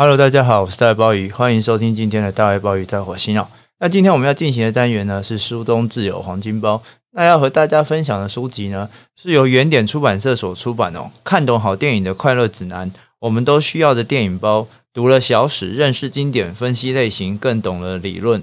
Hello，大家好，我是大卫鲍鱼，欢迎收听今天的大爱鲍鱼在火星哦。那今天我们要进行的单元呢是书中自有黄金包。那要和大家分享的书籍呢是由原点出版社所出版哦。看懂好电影的快乐指南，我们都需要的电影包。读了小史，认识经典，分析类型，更懂了理论。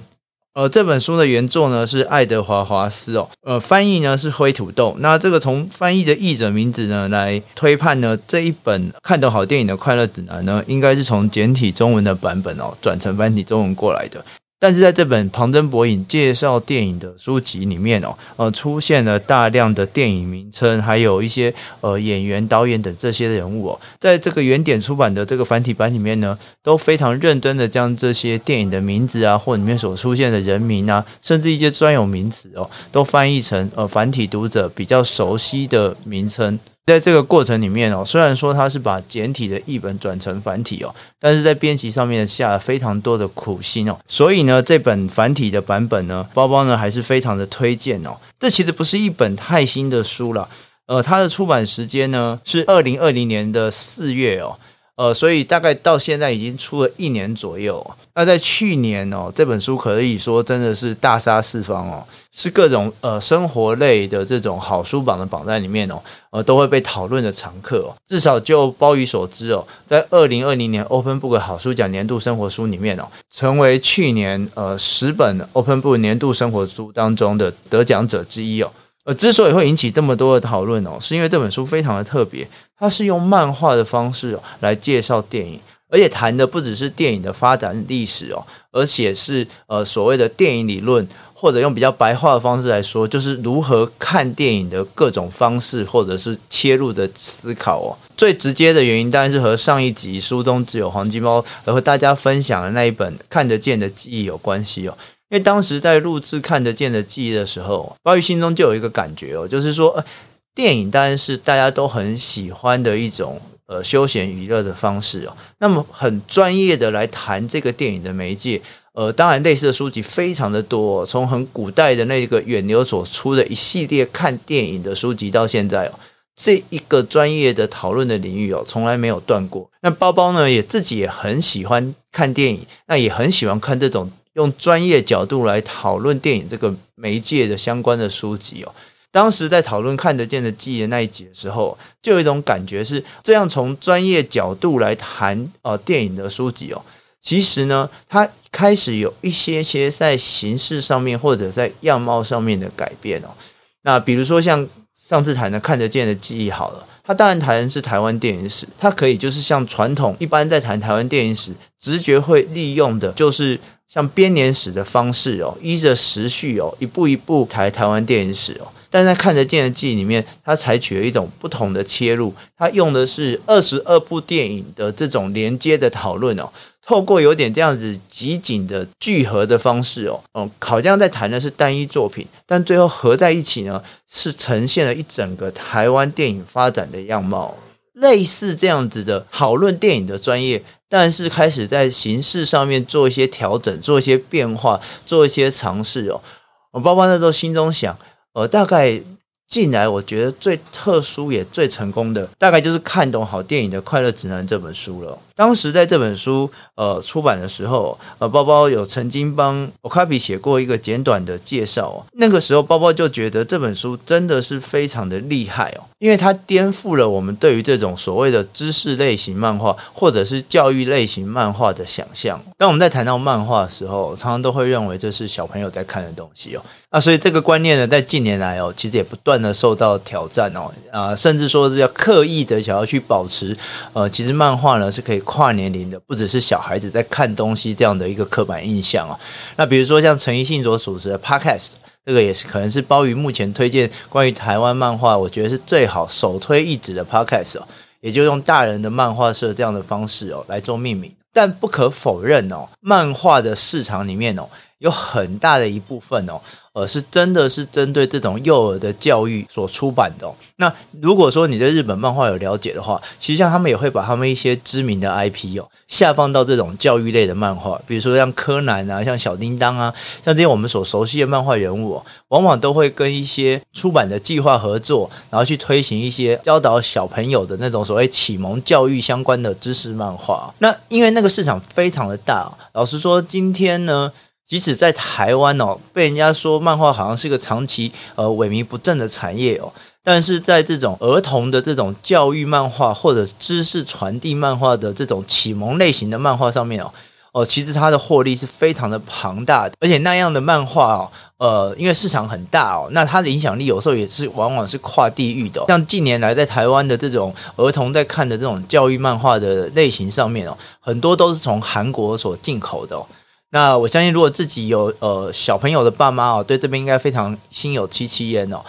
呃，这本书的原作呢是爱德华华斯哦，呃，翻译呢是灰土豆。那这个从翻译的译者名字呢来推判呢，这一本看的好电影的快乐指南呢，应该是从简体中文的版本哦转成繁体中文过来的。但是在这本旁征博引介绍电影的书籍里面哦，呃，出现了大量的电影名称，还有一些呃演员、导演等这些人物哦，在这个原点出版的这个繁体版里面呢，都非常认真的将这些电影的名字啊，或里面所出现的人名啊，甚至一些专有名词哦，都翻译成呃繁体读者比较熟悉的名称。在这个过程里面哦，虽然说他是把简体的译本转成繁体哦，但是在编辑上面下了非常多的苦心哦，所以呢，这本繁体的版本呢，包包呢还是非常的推荐哦。这其实不是一本太新的书了，呃，它的出版时间呢是二零二零年的四月哦。呃，所以大概到现在已经出了一年左右。那在去年哦，这本书可以说真的是大杀四方哦，是各种呃生活类的这种好书榜的榜单里面哦，呃都会被讨论的常客哦。至少就鲍鱼所知哦，在二零二零年 Open Book 好书奖年度生活书里面哦，成为去年呃十本 Open Book 年度生活书当中的得奖者之一哦。呃，之所以会引起这么多的讨论哦，是因为这本书非常的特别，它是用漫画的方式来介绍电影，而且谈的不只是电影的发展历史哦，而且是呃所谓的电影理论，或者用比较白话的方式来说，就是如何看电影的各种方式，或者是切入的思考哦。最直接的原因当然是和上一集书中只有黄金猫，而和大家分享的那一本看得见的记忆有关系哦。因为当时在录制看得见的记忆的时候，鲍鱼心中就有一个感觉哦，就是说，呃，电影当然是大家都很喜欢的一种呃休闲娱乐的方式哦。那么很专业的来谈这个电影的媒介，呃，当然类似的书籍非常的多哦，从很古代的那个远流所出的一系列看电影的书籍到现在哦，这一个专业的讨论的领域哦，从来没有断过。那包包呢，也自己也很喜欢看电影，那也很喜欢看这种。用专业角度来讨论电影这个媒介的相关的书籍哦，当时在讨论看得见的记忆的那一集的时候，就有一种感觉是这样从专业角度来谈呃电影的书籍哦，其实呢，它开始有一些些在形式上面或者在样貌上面的改变哦。那比如说像上次谈的看得见的记忆好了，它当然谈的是台湾电影史，它可以就是像传统一般在谈台湾电影史，直觉会利用的就是。像编年史的方式哦，依着时序哦，一步一步台台湾电影史哦。但在看得见的记忆里面，它采取了一种不同的切入，它用的是二十二部电影的这种连接的讨论哦，透过有点这样子集锦的聚合的方式哦，哦，好像在谈的是单一作品，但最后合在一起呢，是呈现了一整个台湾电影发展的样貌。类似这样子的讨论电影的专业，但是开始在形式上面做一些调整，做一些变化，做一些尝试哦。我爸爸那时候心中想，呃，大概。近来我觉得最特殊也最成功的，大概就是看懂好电影的快乐指南这本书了。当时在这本书呃出版的时候，呃包包有曾经帮 Okapi 写过一个简短的介绍。那个时候包包就觉得这本书真的是非常的厉害哦，因为它颠覆了我们对于这种所谓的知识类型漫画或者是教育类型漫画的想象。当我们在谈到漫画的时候，常常都会认为这是小朋友在看的东西哦。那所以这个观念呢，在近年来哦，其实也不断的受到挑战哦，啊，甚至说是要刻意的想要去保持，呃，其实漫画呢是可以跨年龄的，不只是小孩子在看东西这样的一个刻板印象啊。那比如说像陈奕迅所主持的 Podcast，这个也是可能是鲍鱼目前推荐关于台湾漫画，我觉得是最好首推一指的 Podcast 哦，也就用大人的漫画社这样的方式哦来做命名。但不可否认哦，漫画的市场里面哦。有很大的一部分哦。呃，是真的是针对这种幼儿的教育所出版的。那如果说你对日本漫画有了解的话，其实像他们也会把他们一些知名的 IP 哦下放到这种教育类的漫画，比如说像柯南啊，像小叮当啊，像这些我们所熟悉的漫画人物哦，往往都会跟一些出版的计划合作，然后去推行一些教导小朋友的那种所谓启蒙教育相关的知识漫画。那因为那个市场非常的大，老实说，今天呢。即使在台湾哦，被人家说漫画好像是个长期呃萎靡不振的产业哦，但是在这种儿童的这种教育漫画或者知识传递漫画的这种启蒙类型的漫画上面哦，哦，其实它的获利是非常的庞大的，而且那样的漫画哦，呃，因为市场很大哦，那它的影响力有时候也是往往是跨地域的。像近年来在台湾的这种儿童在看的这种教育漫画的类型上面哦，很多都是从韩国所进口的。那我相信，如果自己有呃小朋友的爸妈哦，对这边应该非常心有戚戚焉哦，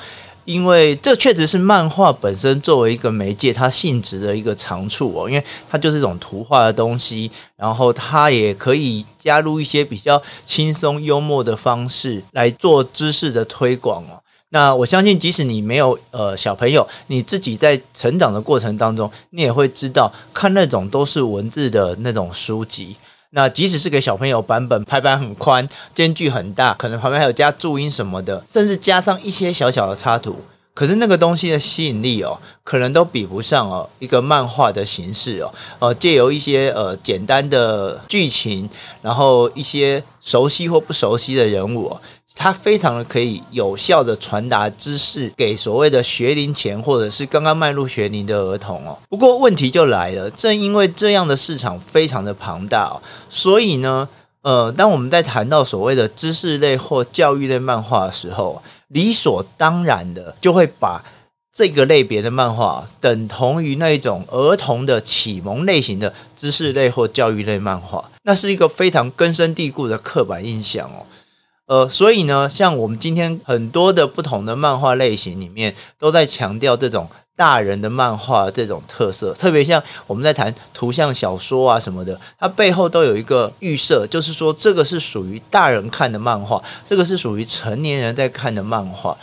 因为这确实是漫画本身作为一个媒介，它性质的一个长处哦，因为它就是一种图画的东西，然后它也可以加入一些比较轻松幽默的方式来做知识的推广哦。那我相信，即使你没有呃小朋友，你自己在成长的过程当中，你也会知道，看那种都是文字的那种书籍。那即使是给小朋友版本，排版很宽，间距很大，可能旁边还有加注音什么的，甚至加上一些小小的插图，可是那个东西的吸引力哦，可能都比不上哦一个漫画的形式哦，呃，借由一些呃简单的剧情，然后一些熟悉或不熟悉的人物。它非常的可以有效的传达知识给所谓的学龄前或者是刚刚迈入学龄的儿童哦。不过问题就来了，正因为这样的市场非常的庞大哦，所以呢，呃，当我们在谈到所谓的知识类或教育类漫画的时候，理所当然的就会把这个类别的漫画等同于那种儿童的启蒙类型的知识类或教育类漫画，那是一个非常根深蒂固的刻板印象哦。呃，所以呢，像我们今天很多的不同的漫画类型里面，都在强调这种大人的漫画这种特色。特别像我们在谈图像小说啊什么的，它背后都有一个预设，就是说这个是属于大人看的漫画，这个是属于成年人在看的漫画。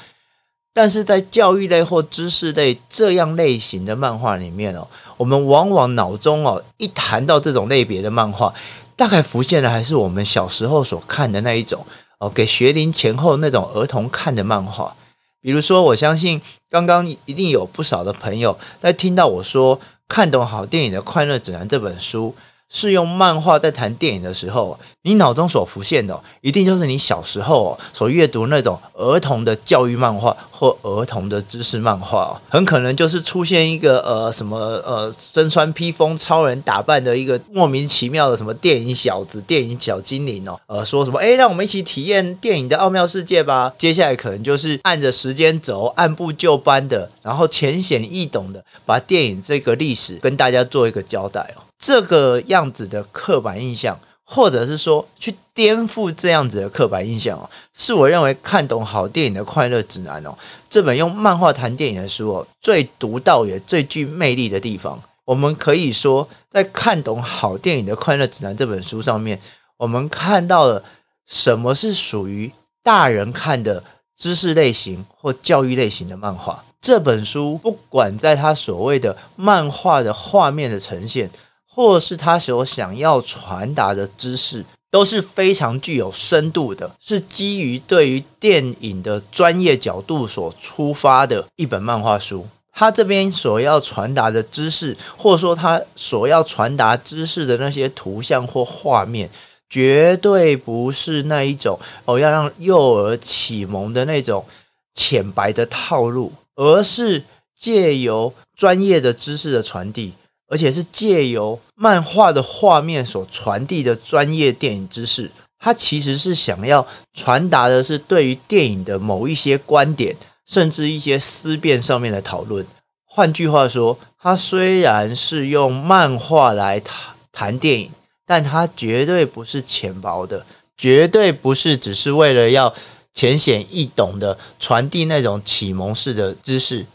但是在教育类或知识类这样类型的漫画里面哦，我们往往脑中哦一谈到这种类别的漫画，大概浮现的还是我们小时候所看的那一种。哦，给学龄前后那种儿童看的漫画，比如说，我相信刚刚一定有不少的朋友在听到我说《看懂好电影的快乐指南》这本书。是用漫画在谈电影的时候，你脑中所浮现的，一定就是你小时候所阅读那种儿童的教育漫画或儿童的知识漫画，很可能就是出现一个呃什么呃身穿披风超人打扮的一个莫名其妙的什么电影小子、电影小精灵哦，呃说什么诶，让我们一起体验电影的奥妙世界吧。接下来可能就是按着时间轴，按部就班的，然后浅显易懂的把电影这个历史跟大家做一个交代哦。这个样子的刻板印象，或者是说去颠覆这样子的刻板印象哦，是我认为看懂好电影的快乐指南哦，这本用漫画谈电影的书哦，最独到也最具魅力的地方。我们可以说，在看懂好电影的快乐指南这本书上面，我们看到了什么是属于大人看的知识类型或教育类型的漫画。这本书不管在它所谓的漫画的画面的呈现，或是他所想要传达的知识都是非常具有深度的，是基于对于电影的专业角度所出发的一本漫画书。他这边所要传达的知识，或者说他所要传达知识的那些图像或画面，绝对不是那一种哦要让幼儿启蒙的那种浅白的套路，而是借由专业的知识的传递。而且是借由漫画的画面所传递的专业电影知识，它其实是想要传达的是对于电影的某一些观点，甚至一些思辨上面的讨论。换句话说，它虽然是用漫画来谈谈电影，但它绝对不是浅薄的，绝对不是只是为了要浅显易懂的传递那种启蒙式的知识，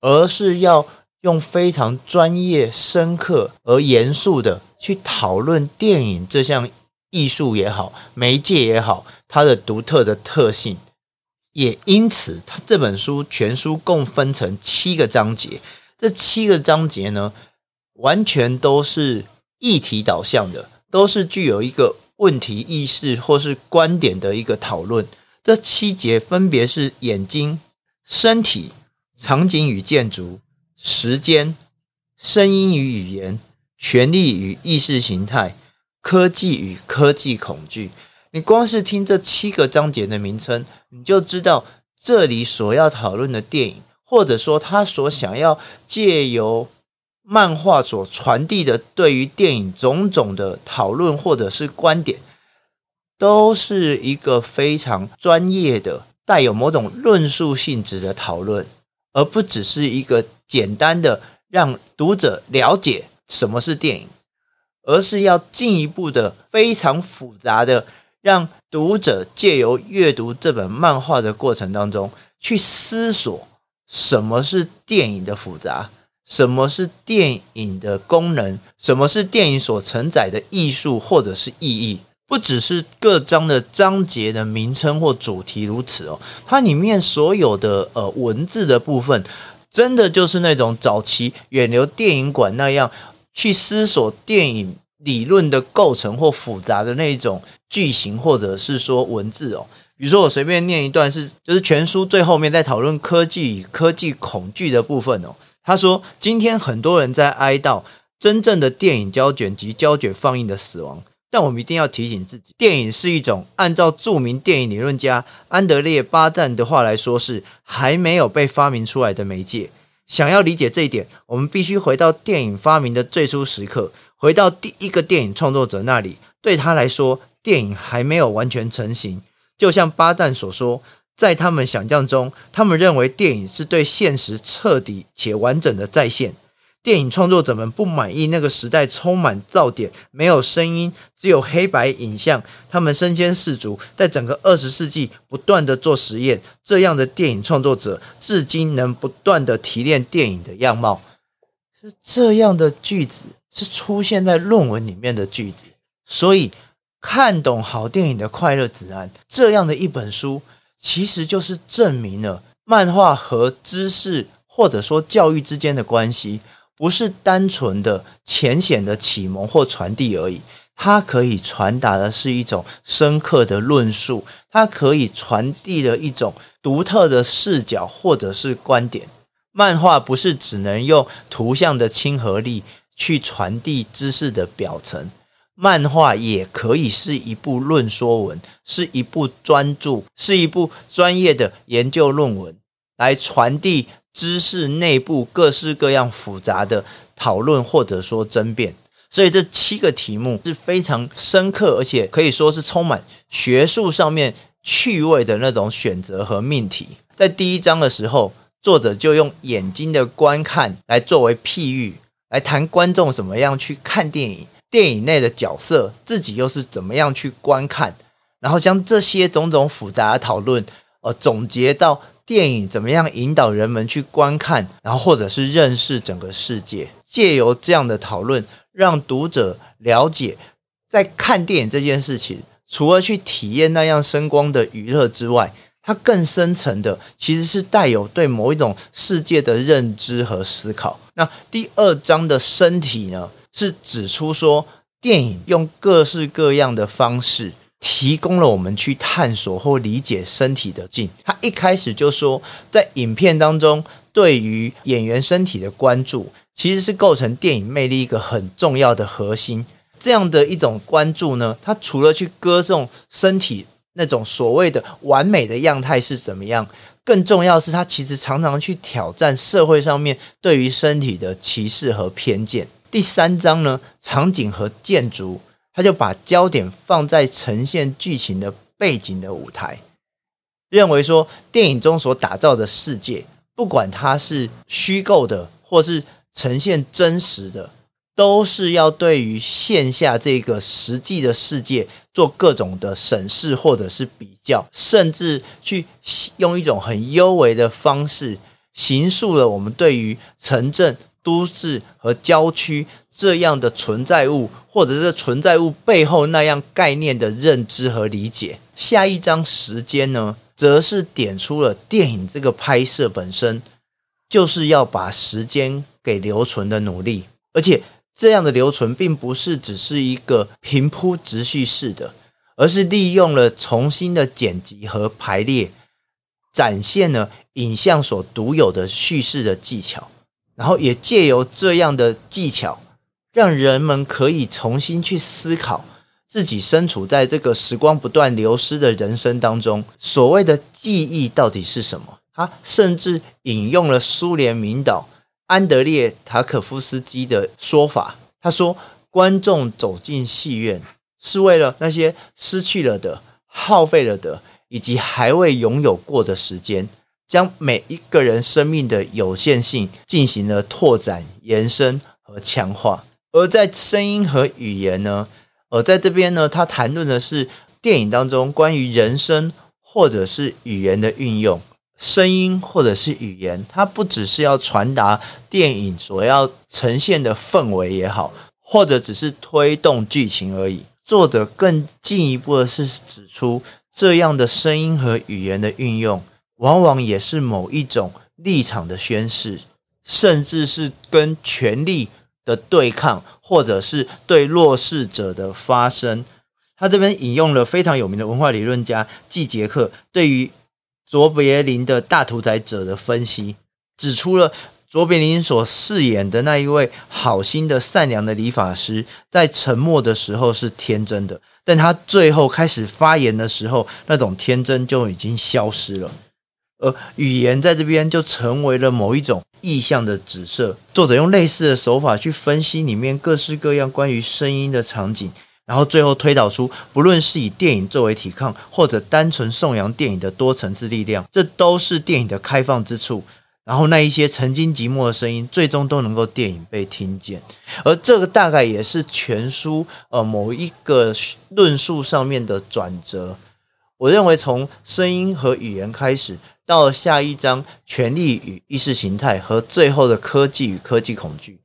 而是要。用非常专业、深刻而严肃的去讨论电影这项艺术也好，媒介也好，它的独特的特性，也因此，它这本书全书共分成七个章节。这七个章节呢，完全都是议题导向的，都是具有一个问题意识或是观点的一个讨论。这七节分别是眼睛、身体、场景与建筑、时间、声音与语言、权力与意识形态。科技与科技恐惧，你光是听这七个章节的名称，你就知道这里所要讨论的电影，或者说他所想要借由漫画所传递的对于电影种种的讨论或者是观点，都是一个非常专业的、带有某种论述性质的讨论，而不只是一个简单的让读者了解什么是电影。而是要进一步的、非常复杂的，让读者借由阅读这本漫画的过程当中，去思索什么是电影的复杂，什么是电影的功能，什么是电影所承载的艺术或者是意义。不只是各章的章节的名称或主题如此哦，它里面所有的呃文字的部分，真的就是那种早期远流电影馆那样。去思索电影理论的构成或复杂的那种句型，或者是说文字哦。比如说，我随便念一段，是就是全书最后面在讨论科技与科技恐惧的部分哦。他说：“今天很多人在哀悼真正的电影胶卷及胶卷放映的死亡，但我们一定要提醒自己，电影是一种按照著名电影理论家安德烈·巴赞的话来说，是还没有被发明出来的媒介。”想要理解这一点，我们必须回到电影发明的最初时刻，回到第一个电影创作者那里。对他来说，电影还没有完全成型。就像巴赞所说，在他们想象中，他们认为电影是对现实彻底且完整的再现。电影创作者们不满意那个时代充满噪点、没有声音、只有黑白影像。他们身先士卒，在整个二十世纪不断地做实验。这样的电影创作者至今能不断地提炼电影的样貌。是这样的句子是出现在论文里面的句子。所以，看懂好电影的快乐指南这样的一本书，其实就是证明了漫画和知识或者说教育之间的关系。不是单纯的浅显的启蒙或传递而已，它可以传达的是一种深刻的论述，它可以传递的一种独特的视角或者是观点。漫画不是只能用图像的亲和力去传递知识的表层，漫画也可以是一部论说文，是一部专著，是一部专业的研究论文，来传递。知识内部各式各样复杂的讨论或者说争辩，所以这七个题目是非常深刻，而且可以说是充满学术上面趣味的那种选择和命题。在第一章的时候，作者就用眼睛的观看来作为譬喻，来谈观众怎么样去看电影，电影内的角色自己又是怎么样去观看，然后将这些种种复杂的讨论，呃，总结到。电影怎么样引导人们去观看，然后或者是认识整个世界？借由这样的讨论，让读者了解，在看电影这件事情，除了去体验那样声光的娱乐之外，它更深层的其实是带有对某一种世界的认知和思考。那第二章的身体呢，是指出说，电影用各式各样的方式。提供了我们去探索或理解身体的镜。他一开始就说，在影片当中，对于演员身体的关注，其实是构成电影魅力一个很重要的核心。这样的一种关注呢，它除了去歌颂身体那种所谓的完美的样态是怎么样，更重要是它其实常常去挑战社会上面对于身体的歧视和偏见。第三章呢，场景和建筑。他就把焦点放在呈现剧情的背景的舞台，认为说电影中所打造的世界，不管它是虚构的或是呈现真实的，都是要对于线下这个实际的世界做各种的审视或者是比较，甚至去用一种很幽微的方式，形塑了我们对于城镇、都市和郊区。这样的存在物，或者是存在物背后那样概念的认知和理解。下一章时间呢，则是点出了电影这个拍摄本身就是要把时间给留存的努力，而且这样的留存并不是只是一个平铺直叙式的，而是利用了重新的剪辑和排列，展现了影像所独有的叙事的技巧，然后也借由这样的技巧。让人们可以重新去思考自己身处在这个时光不断流失的人生当中，所谓的记忆到底是什么？他甚至引用了苏联名导安德烈·塔可夫斯基的说法。他说：“观众走进戏院是为了那些失去了的、耗费了的，以及还未拥有过的时间，将每一个人生命的有限性进行了拓展、延伸和强化。”而在声音和语言呢？而在这边呢，他谈论的是电影当中关于人声或者是语言的运用。声音或者是语言，它不只是要传达电影所要呈现的氛围也好，或者只是推动剧情而已。作者更进一步的是指出，这样的声音和语言的运用，往往也是某一种立场的宣示，甚至是跟权力。的对抗，或者是对弱势者的发声。他这边引用了非常有名的文化理论家季杰克对于卓别林的大屠宰者的分析，指出了卓别林所饰演的那一位好心的善良的理发师，在沉默的时候是天真的，但他最后开始发言的时候，那种天真就已经消失了。而语言在这边就成为了某一种意象的指涉。作者用类似的手法去分析里面各式各样关于声音的场景，然后最后推导出，不论是以电影作为抵抗，或者单纯颂扬电影的多层次力量，这都是电影的开放之处。然后那一些曾经寂寞的声音，最终都能够电影被听见。而这个大概也是全书呃某一个论述上面的转折。我认为从声音和语言开始。到下一章，权力与意识形态和最后的科技与科技恐惧。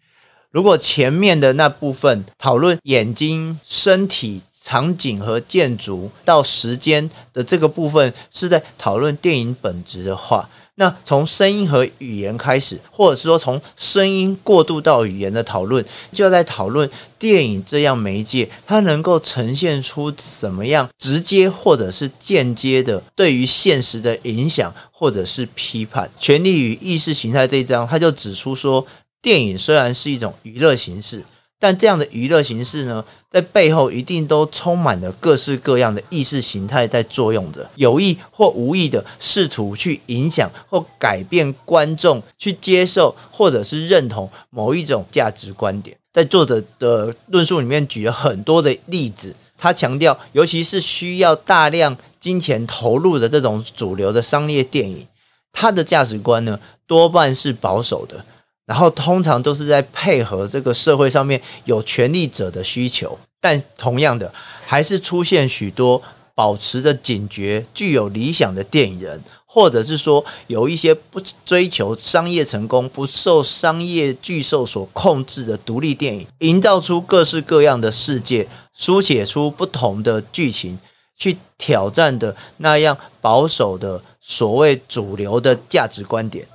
如果前面的那部分讨论眼睛、身体、场景和建筑，到时间的这个部分是在讨论电影本质的话。那从声音和语言开始，或者是说从声音过渡到语言的讨论，就要在讨论电影这样媒介，它能够呈现出什么样直接或者是间接的对于现实的影响，或者是批判。权力与意识形态这一章，他就指出说，电影虽然是一种娱乐形式。但这样的娱乐形式呢，在背后一定都充满了各式各样的意识形态在作用着，有意或无意的试图去影响或改变观众去接受或者是认同某一种价值观点。在作者的论述里面举了很多的例子，他强调，尤其是需要大量金钱投入的这种主流的商业电影，他的价值观呢，多半是保守的。然后通常都是在配合这个社会上面有权力者的需求，但同样的，还是出现许多保持着警觉、具有理想的电影人，或者是说有一些不追求商业成功、不受商业巨兽所控制的独立电影，营造出各式各样的世界，书写出不同的剧情，去挑战的那样保守的所谓主流的价值观点。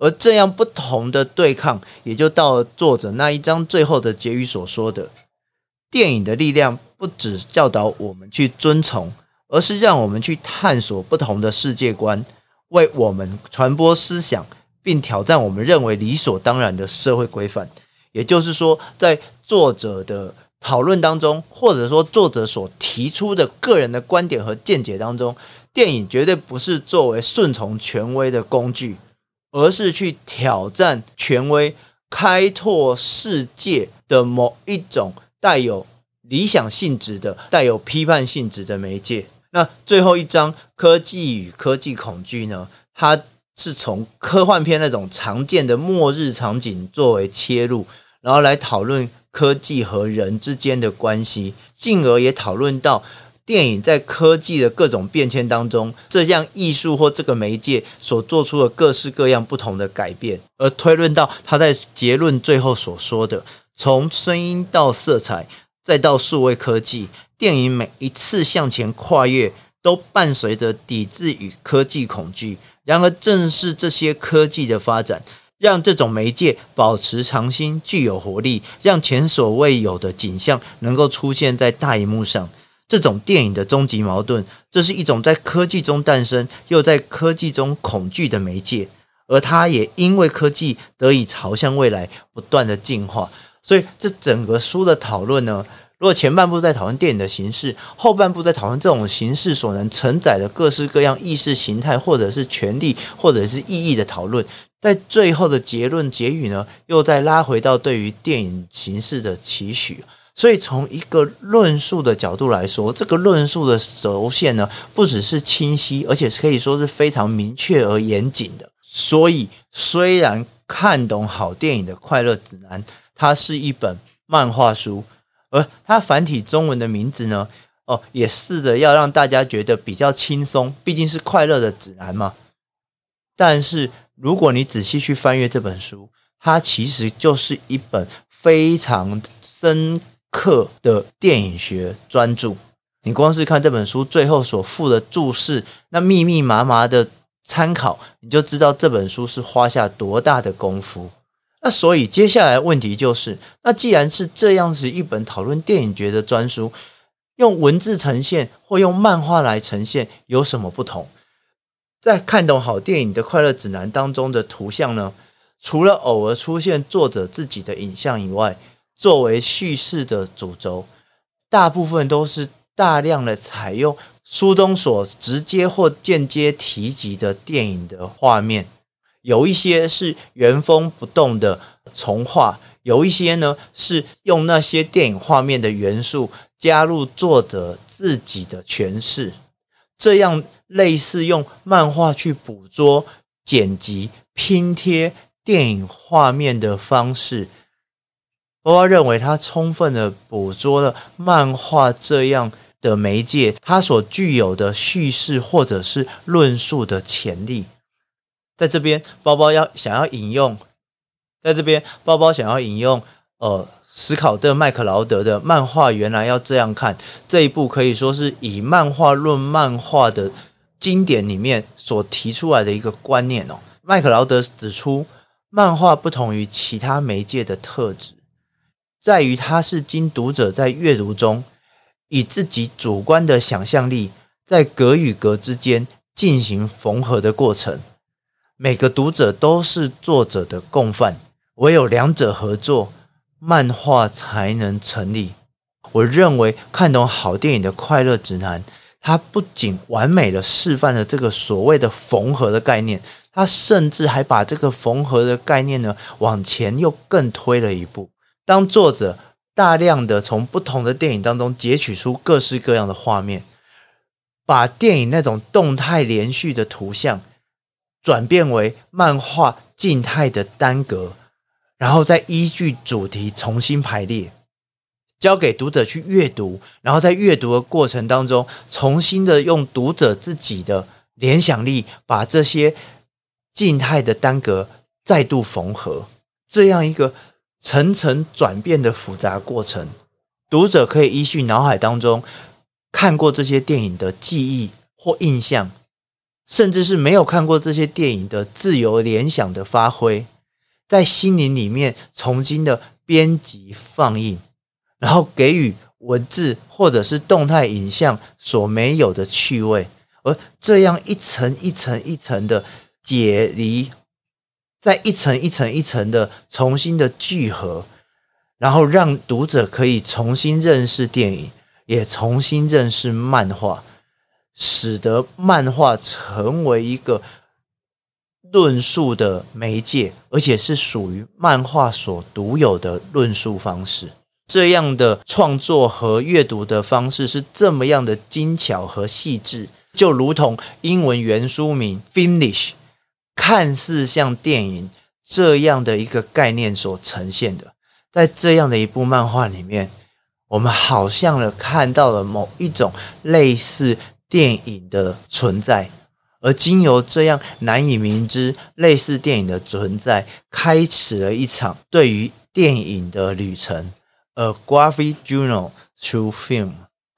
而这样不同的对抗，也就到了作者那一章最后的结语所说的：电影的力量不只教导我们去遵从，而是让我们去探索不同的世界观，为我们传播思想，并挑战我们认为理所当然的社会规范。也就是说，在作者的讨论当中，或者说作者所提出的个人的观点和见解当中，电影绝对不是作为顺从权威的工具。而是去挑战权威、开拓世界的某一种带有理想性质的、带有批判性质的媒介。那最后一章“科技与科技恐惧”呢？它是从科幻片那种常见的末日场景作为切入，然后来讨论科技和人之间的关系，进而也讨论到。电影在科技的各种变迁当中，这项艺术或这个媒介所做出的各式各样不同的改变，而推论到他在结论最后所说的：从声音到色彩，再到数位科技，电影每一次向前跨越，都伴随着抵制与科技恐惧。然而，正是这些科技的发展，让这种媒介保持长新、具有活力，让前所未有的景象能够出现在大荧幕上。这种电影的终极矛盾，这是一种在科技中诞生，又在科技中恐惧的媒介，而它也因为科技得以朝向未来不断的进化。所以，这整个书的讨论呢，如果前半部在讨论电影的形式，后半部在讨论这种形式所能承载的各式各样意识形态，或者是权力，或者是意义的讨论。在最后的结论结语呢，又再拉回到对于电影形式的期许。所以从一个论述的角度来说，这个论述的轴线呢，不只是清晰，而且可以说是非常明确而严谨的。所以，虽然看懂好电影的快乐指南，它是一本漫画书，而它繁体中文的名字呢，哦，也试着要让大家觉得比较轻松，毕竟是快乐的指南嘛。但是，如果你仔细去翻阅这本书，它其实就是一本非常深刻的电影学专著。你光是看这本书最后所附的注释，那密密麻麻的参考，你就知道这本书是花下多大的功夫。那所以接下来问题就是，那既然是这样子一本讨论电影学的专书，用文字呈现或用漫画来呈现有什么不同？在看懂好电影的快乐指南当中的图像呢，除了偶尔出现作者自己的影像以外，作为叙事的主轴，大部分都是大量的采用书中所直接或间接提及的电影的画面，有一些是原封不动的重画，有一些呢是用那些电影画面的元素加入作者自己的诠释，这样。类似用漫画去捕捉、剪辑、拼贴电影画面的方式，包包认为它充分的捕捉了漫画这样的媒介，它所具有的叙事或者是论述的潜力。在这边，包包要想要引用，在这边，包包想要引用，呃。史考特·麦克劳德的漫画原来要这样看，这一部可以说是以漫画论漫画的。经典里面所提出来的一个观念哦，麦克劳德指出，漫画不同于其他媒介的特质，在于它是经读者在阅读中以自己主观的想象力，在格与格之间进行缝合的过程。每个读者都是作者的共犯，唯有两者合作，漫画才能成立。我认为看懂好电影的快乐指南。它不仅完美的示范了这个所谓的缝合的概念，它甚至还把这个缝合的概念呢往前又更推了一步。当作者大量的从不同的电影当中截取出各式各样的画面，把电影那种动态连续的图像转变为漫画静态的单格，然后再依据主题重新排列。交给读者去阅读，然后在阅读的过程当中，重新的用读者自己的联想力，把这些静态的单格再度缝合，这样一个层层转变的复杂过程，读者可以依据脑海当中看过这些电影的记忆或印象，甚至是没有看过这些电影的自由联想的发挥，在心灵里面重新的编辑放映。然后给予文字或者是动态影像所没有的趣味，而这样一层一层一层的解离，再一层一层一层的重新的聚合，然后让读者可以重新认识电影，也重新认识漫画，使得漫画成为一个论述的媒介，而且是属于漫画所独有的论述方式。这样的创作和阅读的方式是这么样的精巧和细致，就如同英文原书名 Finish 看似像电影这样的一个概念所呈现的。在这样的一部漫画里面，我们好像了看到了某一种类似电影的存在，而经由这样难以明知类似电影的存在，开始了一场对于电影的旅程，A Graphic Journal Through Film。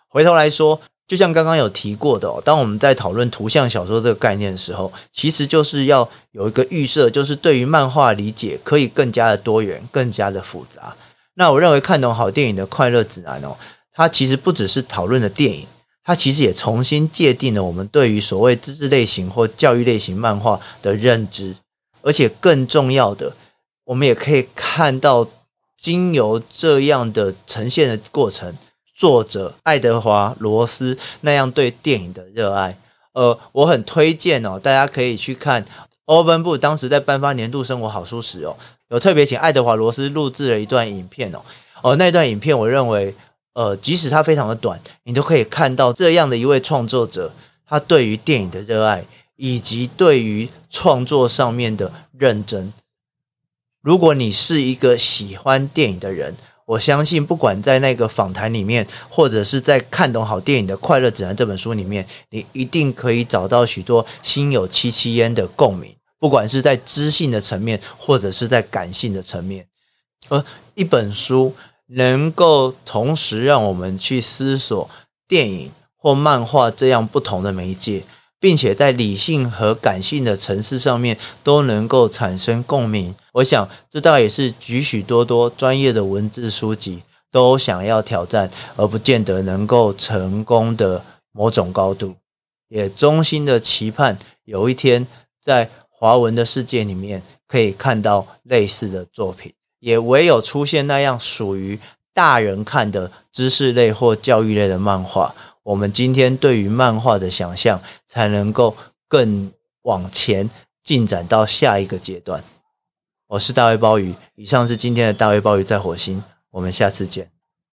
回头来说，就像刚刚有提过的哦，当我们在讨论图像小说这个概念的时候，其实就是要有一个预设，就是对于漫画理解可以更加的多元，更加的复杂。那我认为看懂好电影的快乐指南哦，它其实不只是讨论的电影，它其实也重新界定了我们对于所谓知识类型或教育类型漫画的认知，而且更重要的，我们也可以看到经由这样的呈现的过程，作者爱德华罗斯那样对电影的热爱。呃，我很推荐哦，大家可以去看欧文部当时在颁发年度生活好书时哦。有特别请爱德华罗斯录制了一段影片哦，哦，那段影片我认为，呃，即使它非常的短，你都可以看到这样的一位创作者，他对于电影的热爱，以及对于创作上面的认真。如果你是一个喜欢电影的人，我相信不管在那个访谈里面，或者是在看懂好电影的快乐指南这本书里面，你一定可以找到许多心有戚戚焉的共鸣。不管是在知性的层面，或者是在感性的层面，而一本书能够同时让我们去思索电影或漫画这样不同的媒介，并且在理性和感性的层次上面都能够产生共鸣，我想这倒也是许许多多专业的文字书籍都想要挑战，而不见得能够成功的某种高度。也衷心的期盼有一天在。华文的世界里面可以看到类似的作品，也唯有出现那样属于大人看的知识类或教育类的漫画，我们今天对于漫画的想象才能够更往前进展到下一个阶段。我是大卫鲍鱼，以上是今天的大卫鲍鱼在火星，我们下次见。